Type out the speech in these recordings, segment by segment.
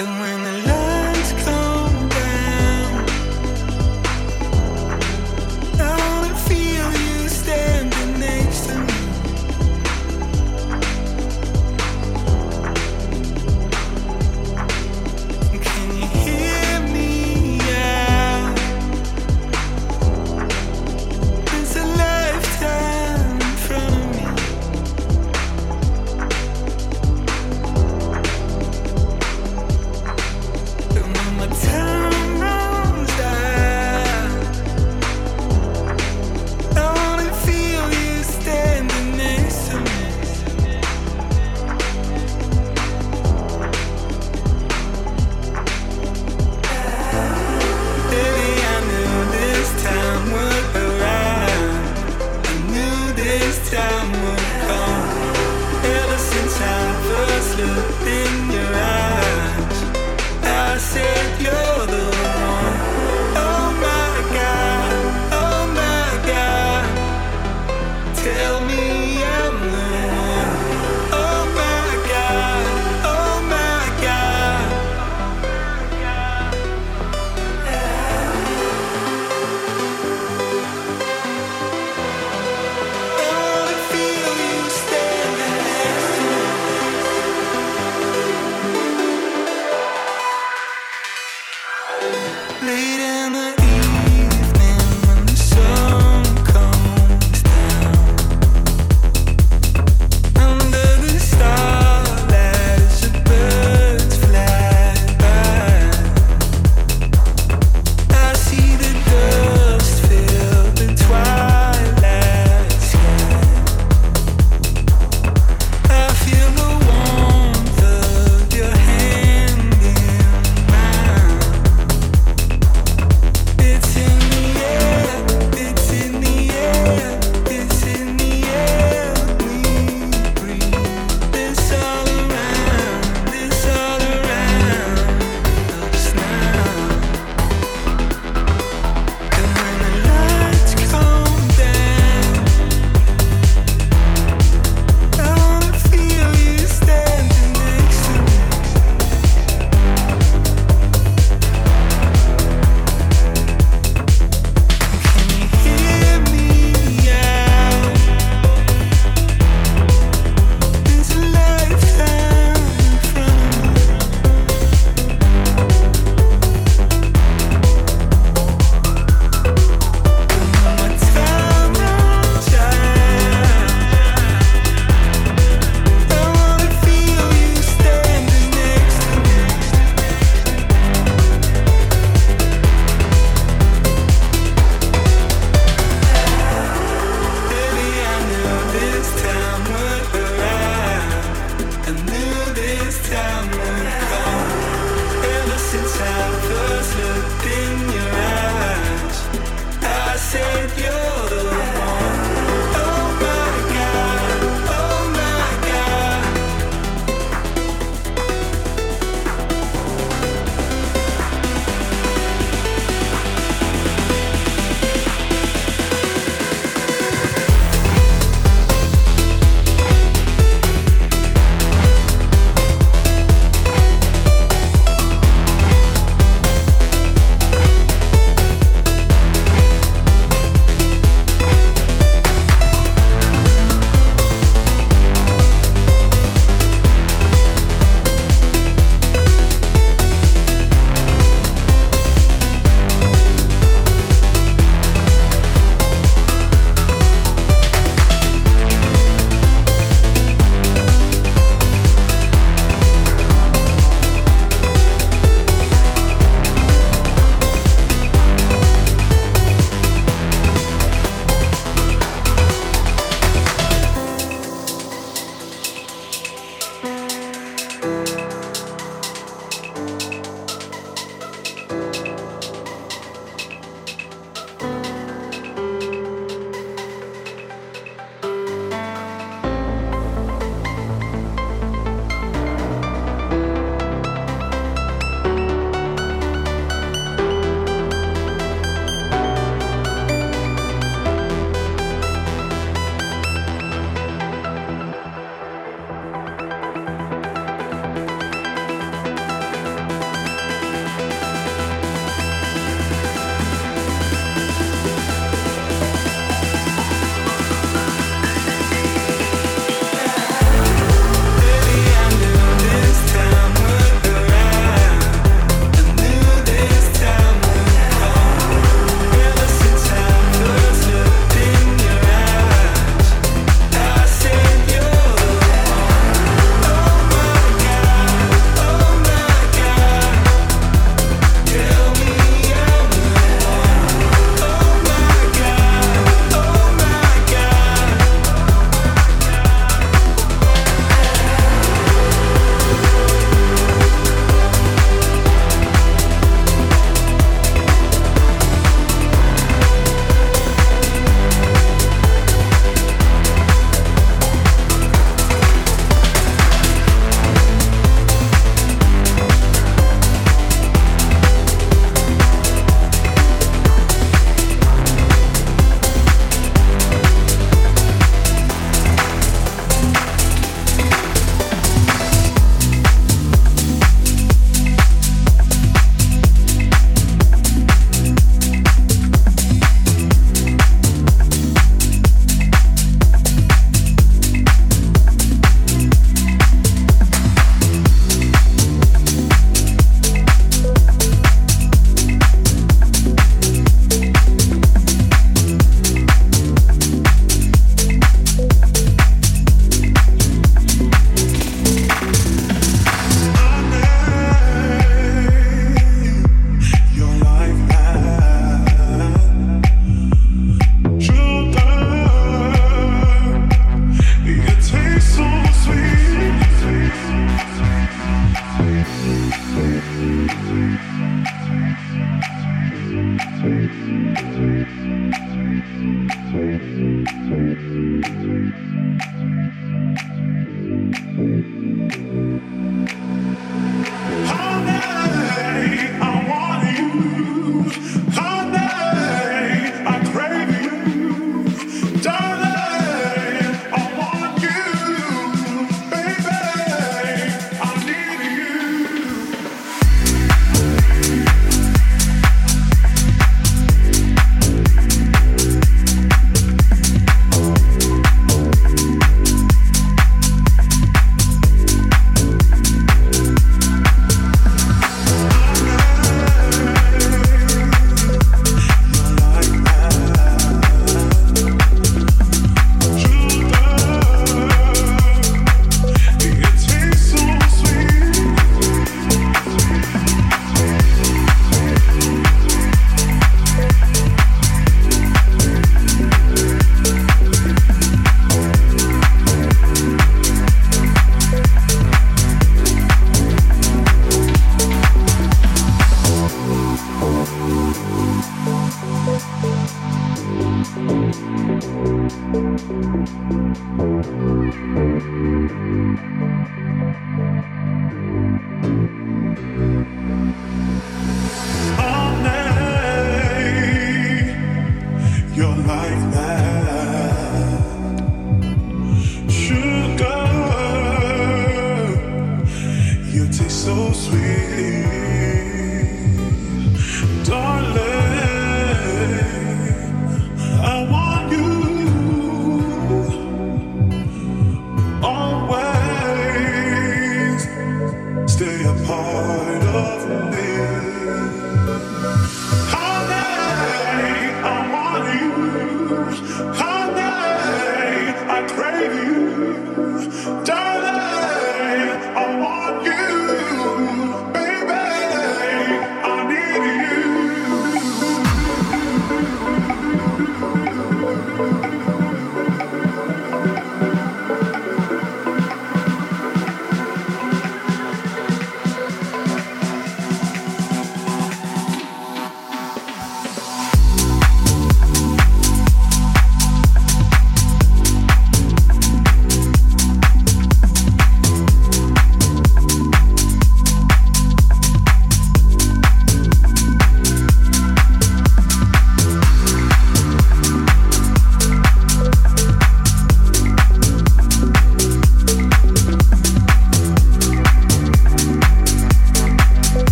I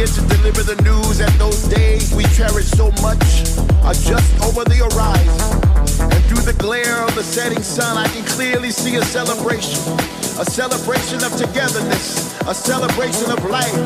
here to deliver the news that those days we cherish so much are just over the horizon. And through the glare of the setting sun, I can clearly see a celebration. A celebration of togetherness, a celebration of life.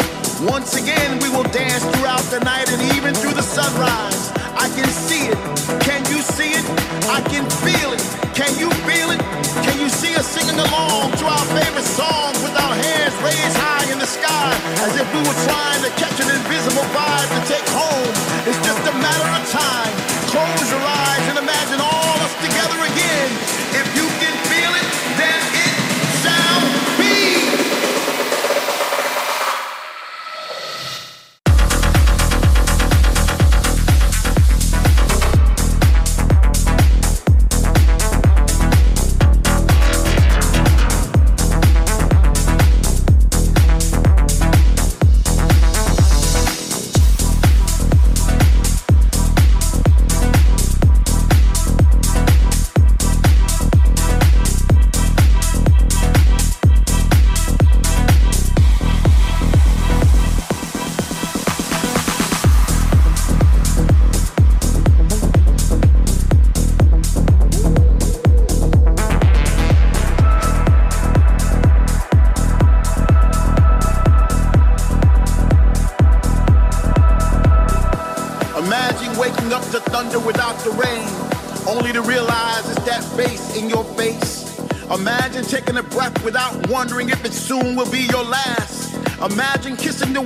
Once again, we will dance throughout the night and even through the sunrise. I can see it. Can you see it? I can feel it. Can you feel it? Can you see us singing along to our favorite songs with our hands raised high in the sky as if we were trying to catch an invisible vibe to take home? It's just a matter of time. Close your eyes and imagine all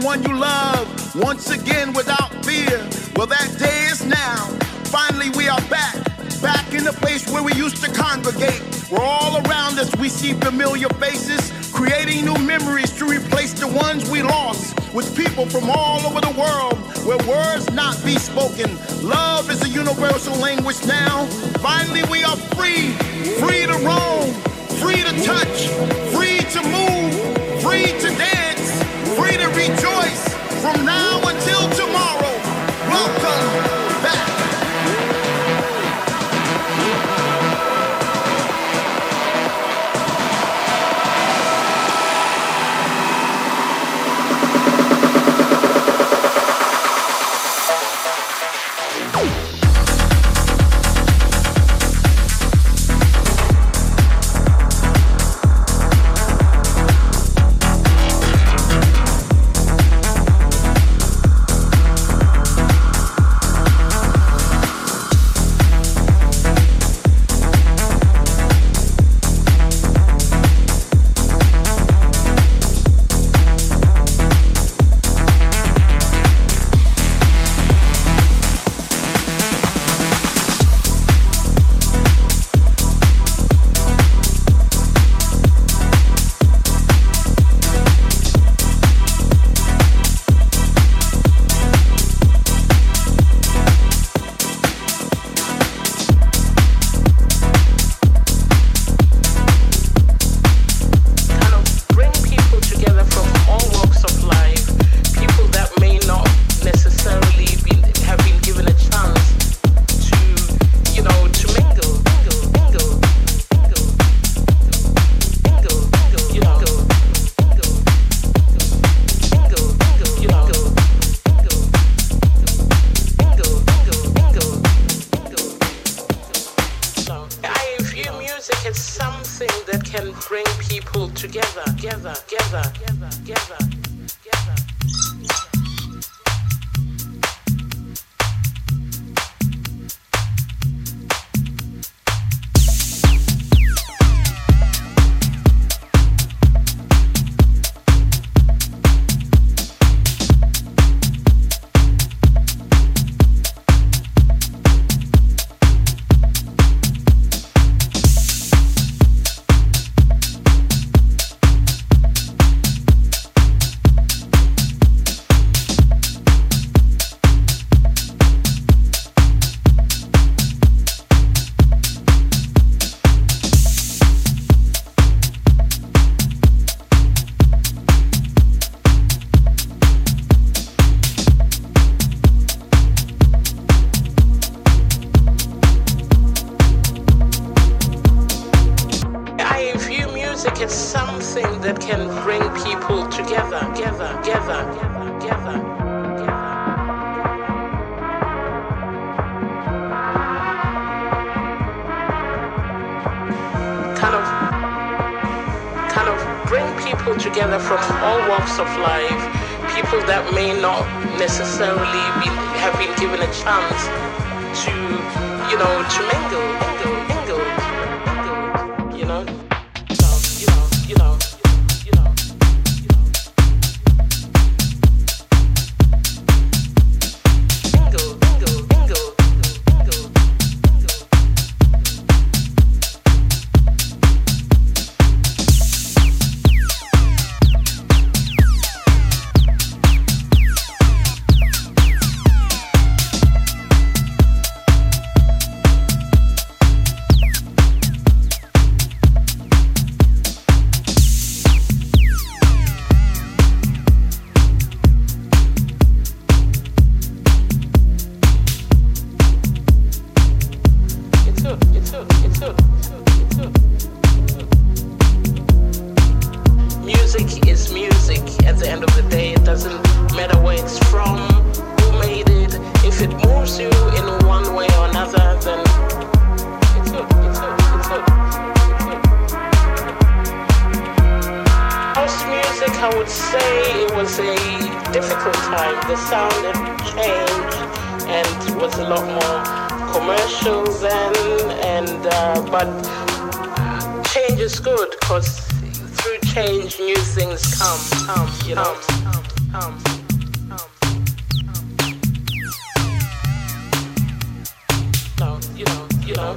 one you love once again without fear. Well, that day is now. Finally, we are back, back in the place where we used to congregate. Where all around us we see familiar faces, creating new memories to replace the ones we lost. With people from all over the world, where words not be spoken. Love is a universal language now. Finally, we are free lot more commercial and and uh, but change is good because through change new things come come you know come, come, come. You know, you know.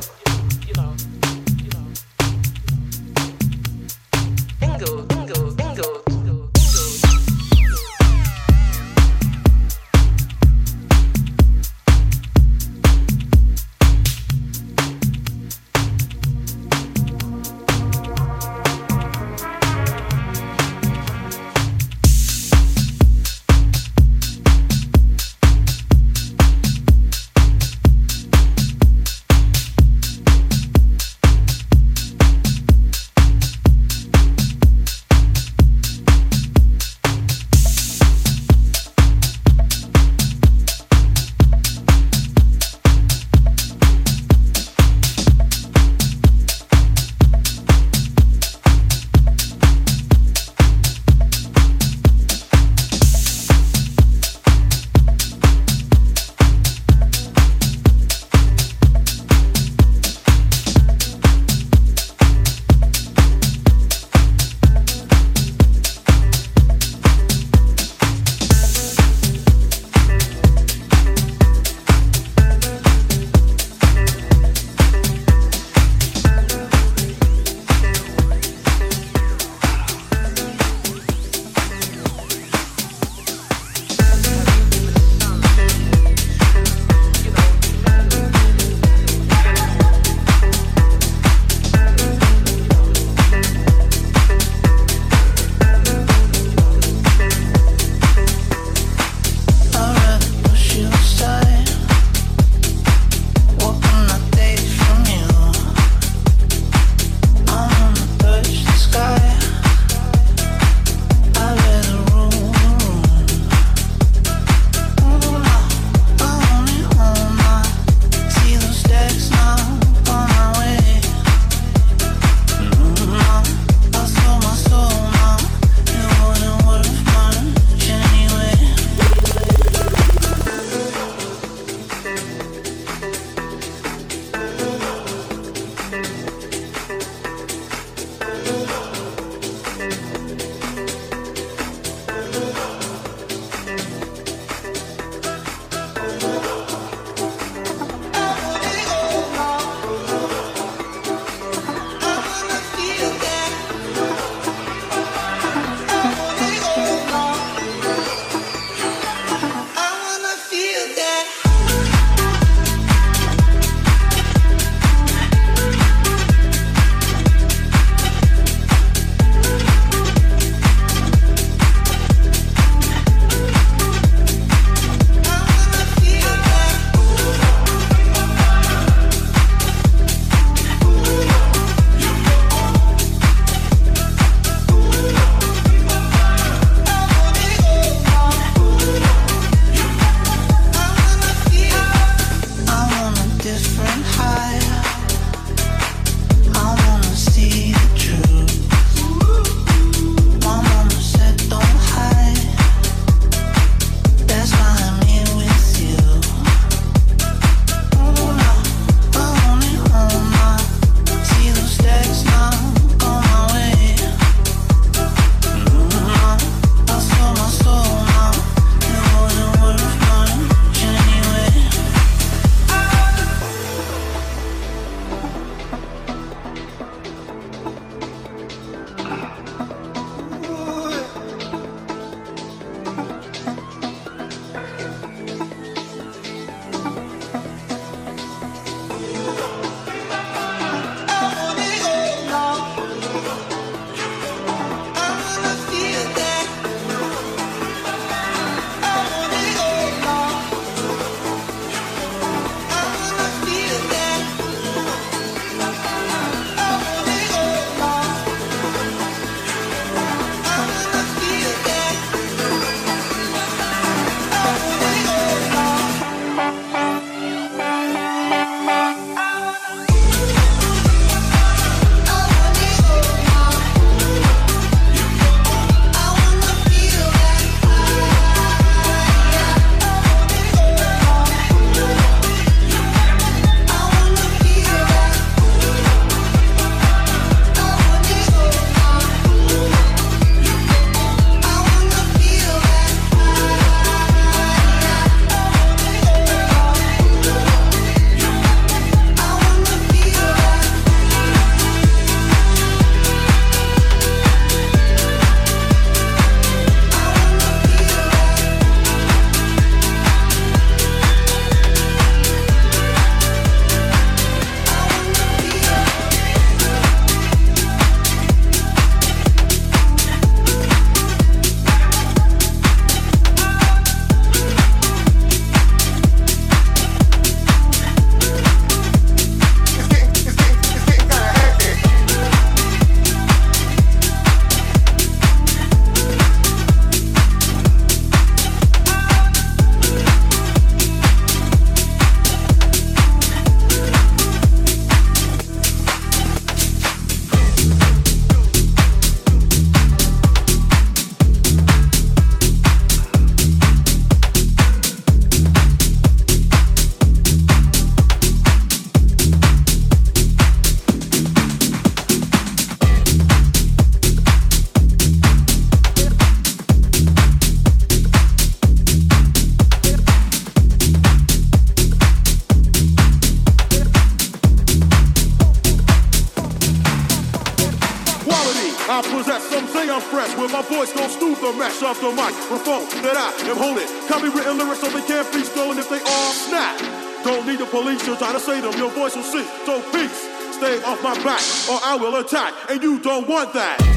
Goes through the microphone that I am holding. Copywritten lyrics so they can't be stolen if they all snap. Don't need the police to try to say them, your voice will see. So peace, stay off my back, or I will attack, and you don't want that.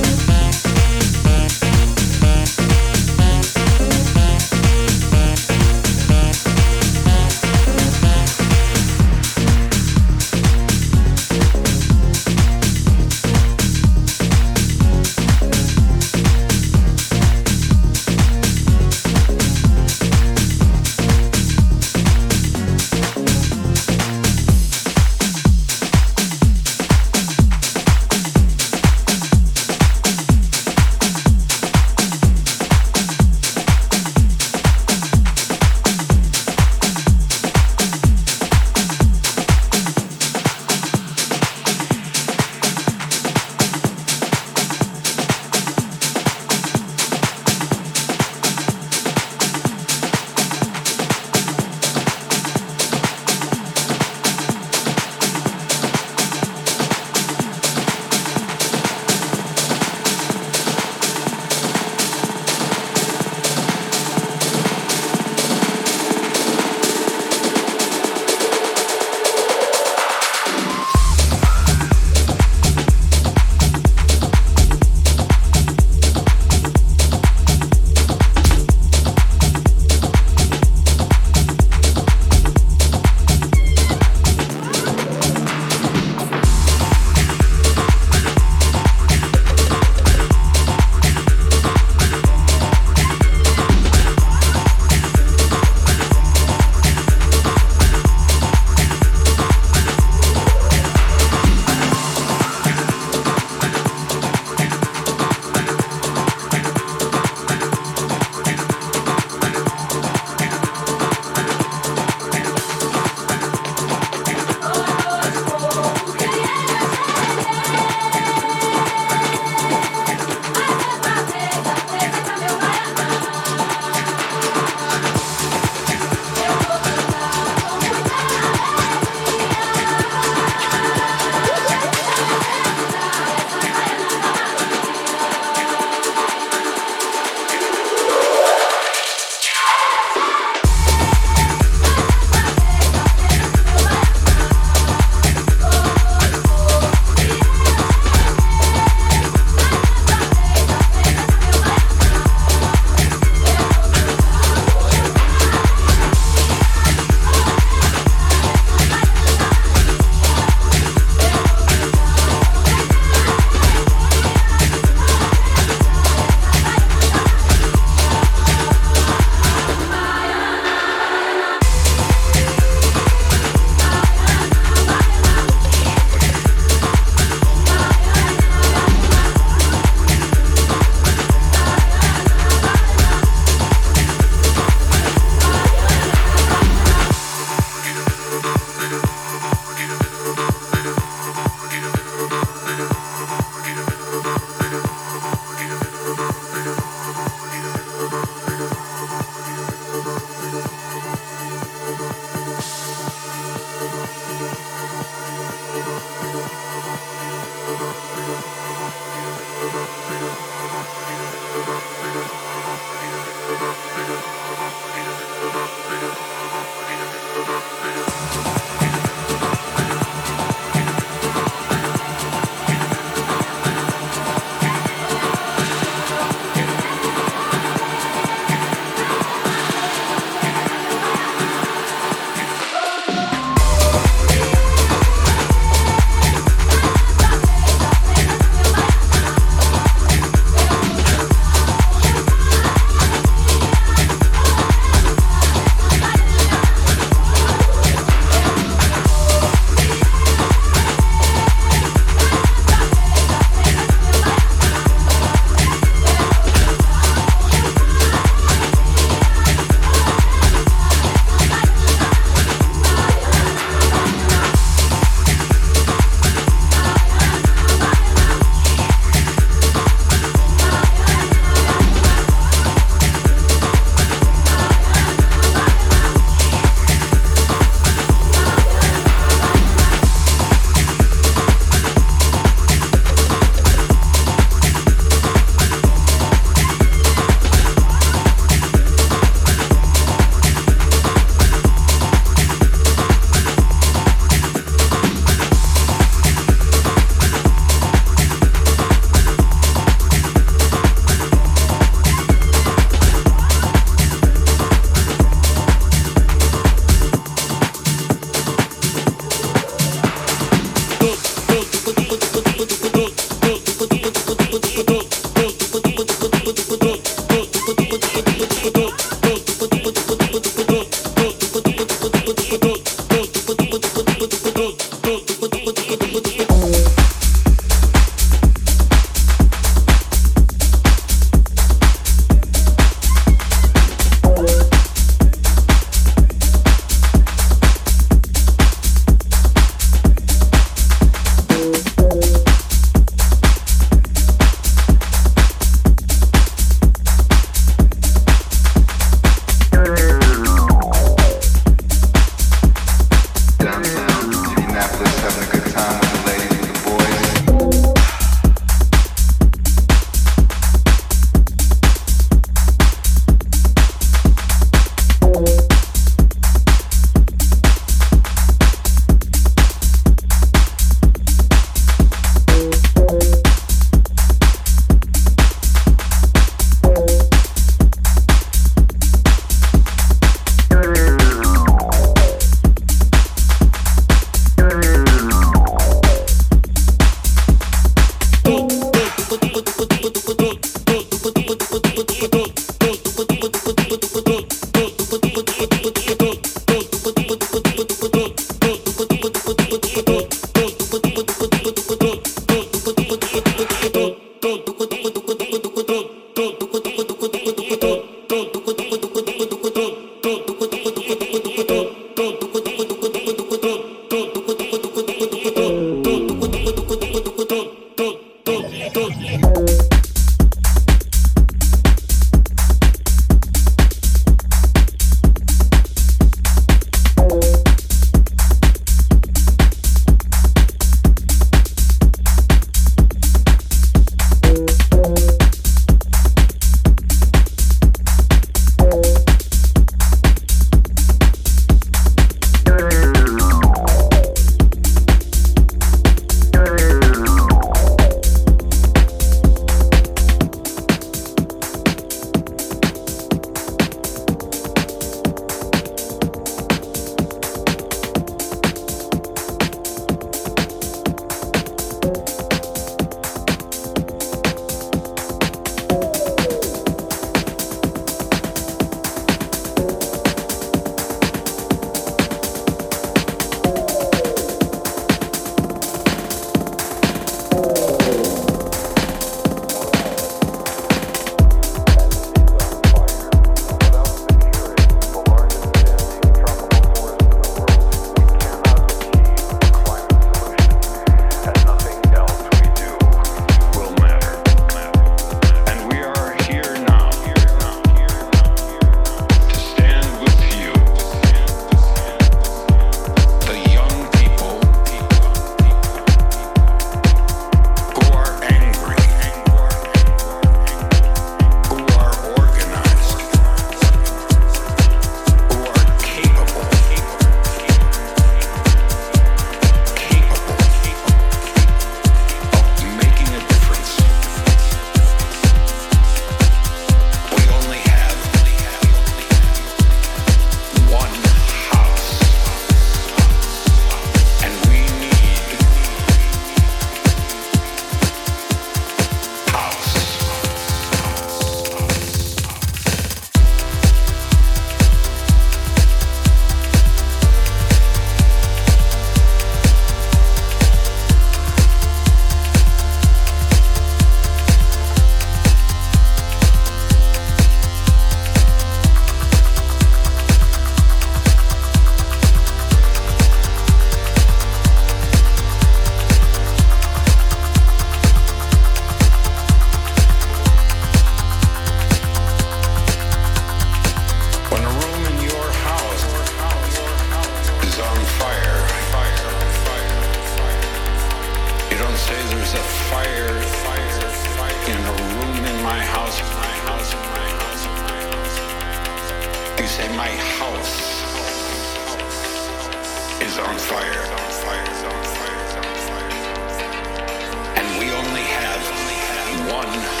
When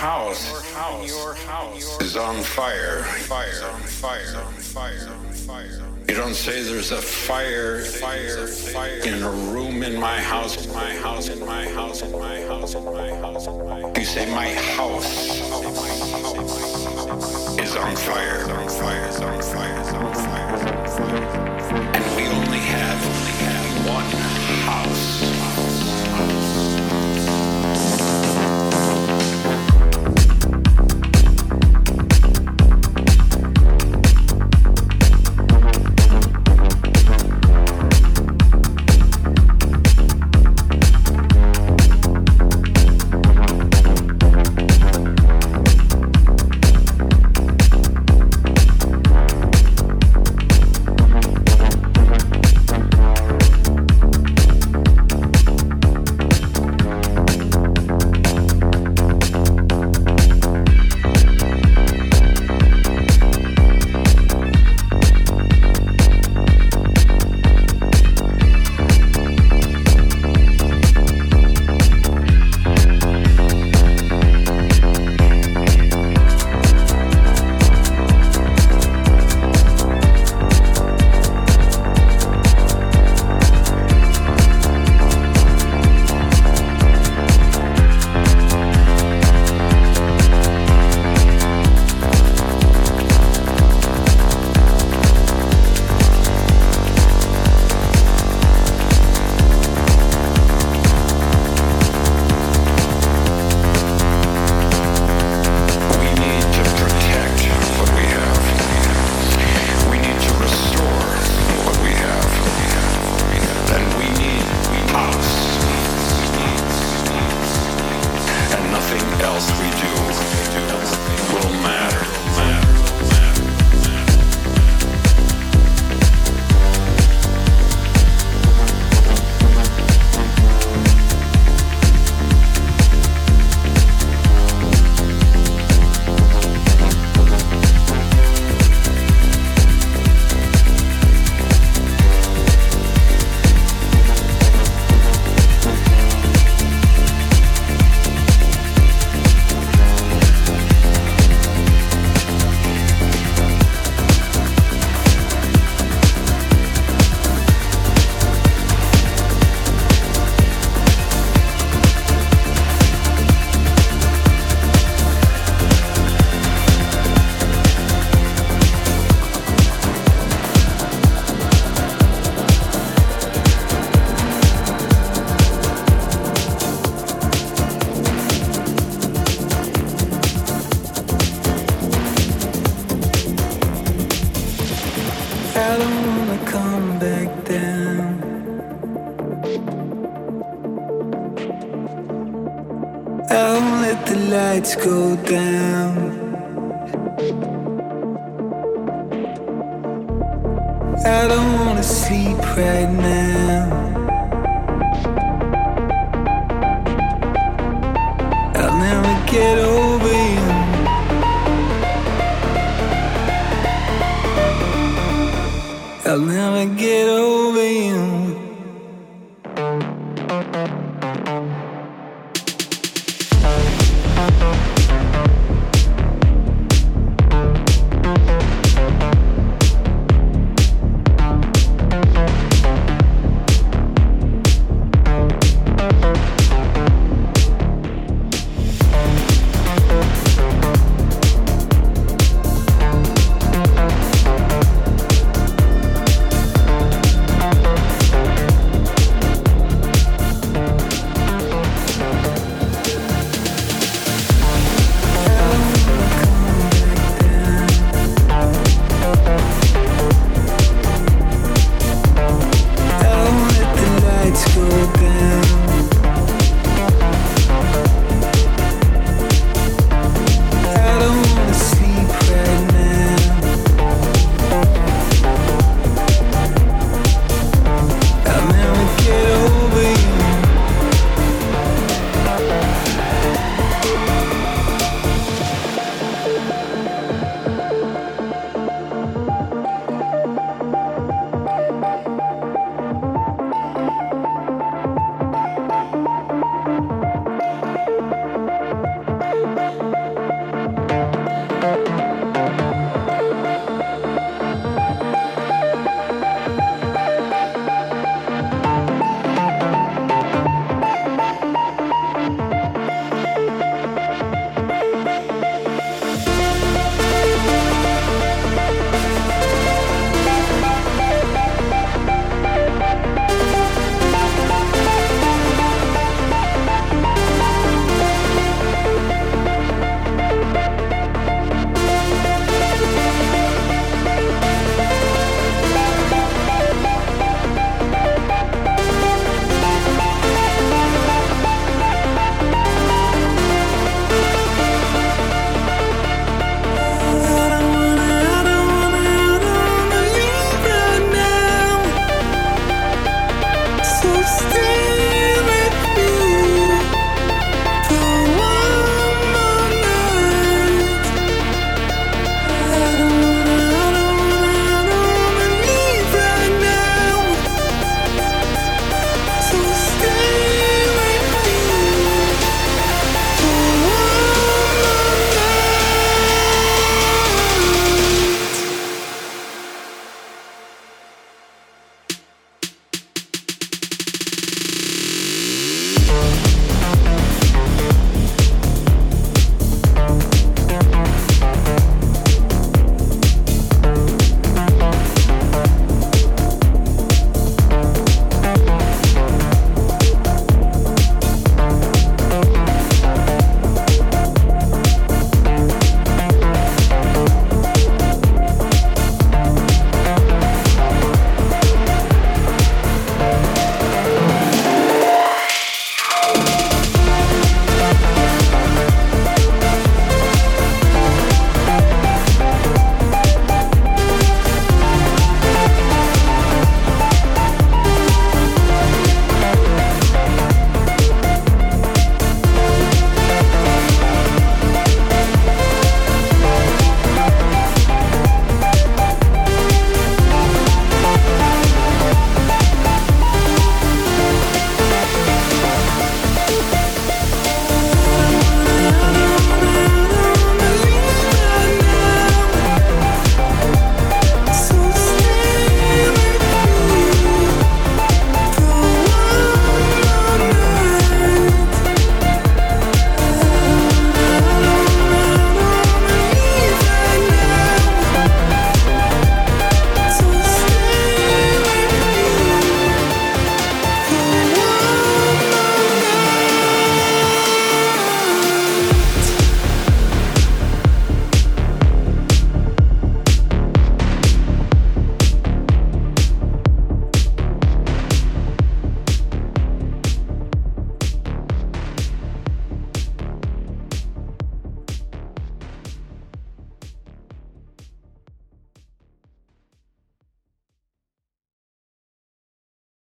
house is on fire, you don't say there's a fire in a room in my house, in my house, in my house, in my house, in my house. You say my house is on fire, on fire, on fire, on fire. And